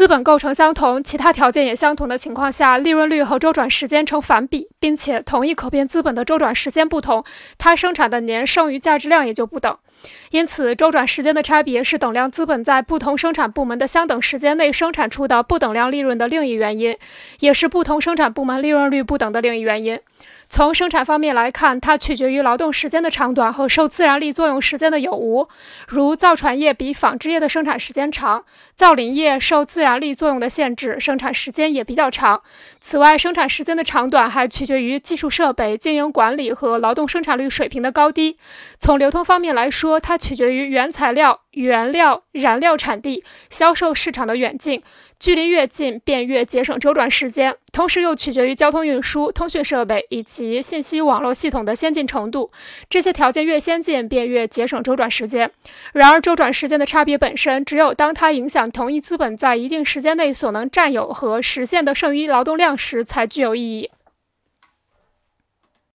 资本构成相同，其他条件也相同的情况下，利润率和周转时间成反比，并且同一可变资本的周转时间不同，它生产的年剩余价值量也就不等。因此，周转时间的差别是等量资本在不同生产部门的相等时间内生产出的不等量利润的另一原因，也是不同生产部门利润率不等的另一原因。从生产方面来看，它取决于劳动时间的长短和受自然力作用时间的有无。如造船业比纺织业的生产时间长，造林业受自然力作用的限制，生产时间也比较长。此外，生产时间的长短还取决于技术设备、经营管理和劳动生产率水平的高低。从流通方面来说，说它取决于原材料。原料、燃料产地、销售市场的远近，距离越近便越节省周转时间，同时又取决于交通运输、通讯设备以及信息网络系统的先进程度。这些条件越先进，便越节省周转时间。然而，周转时间的差别本身，只有当它影响同一资本在一定时间内所能占有和实现的剩余劳动量时，才具有意义。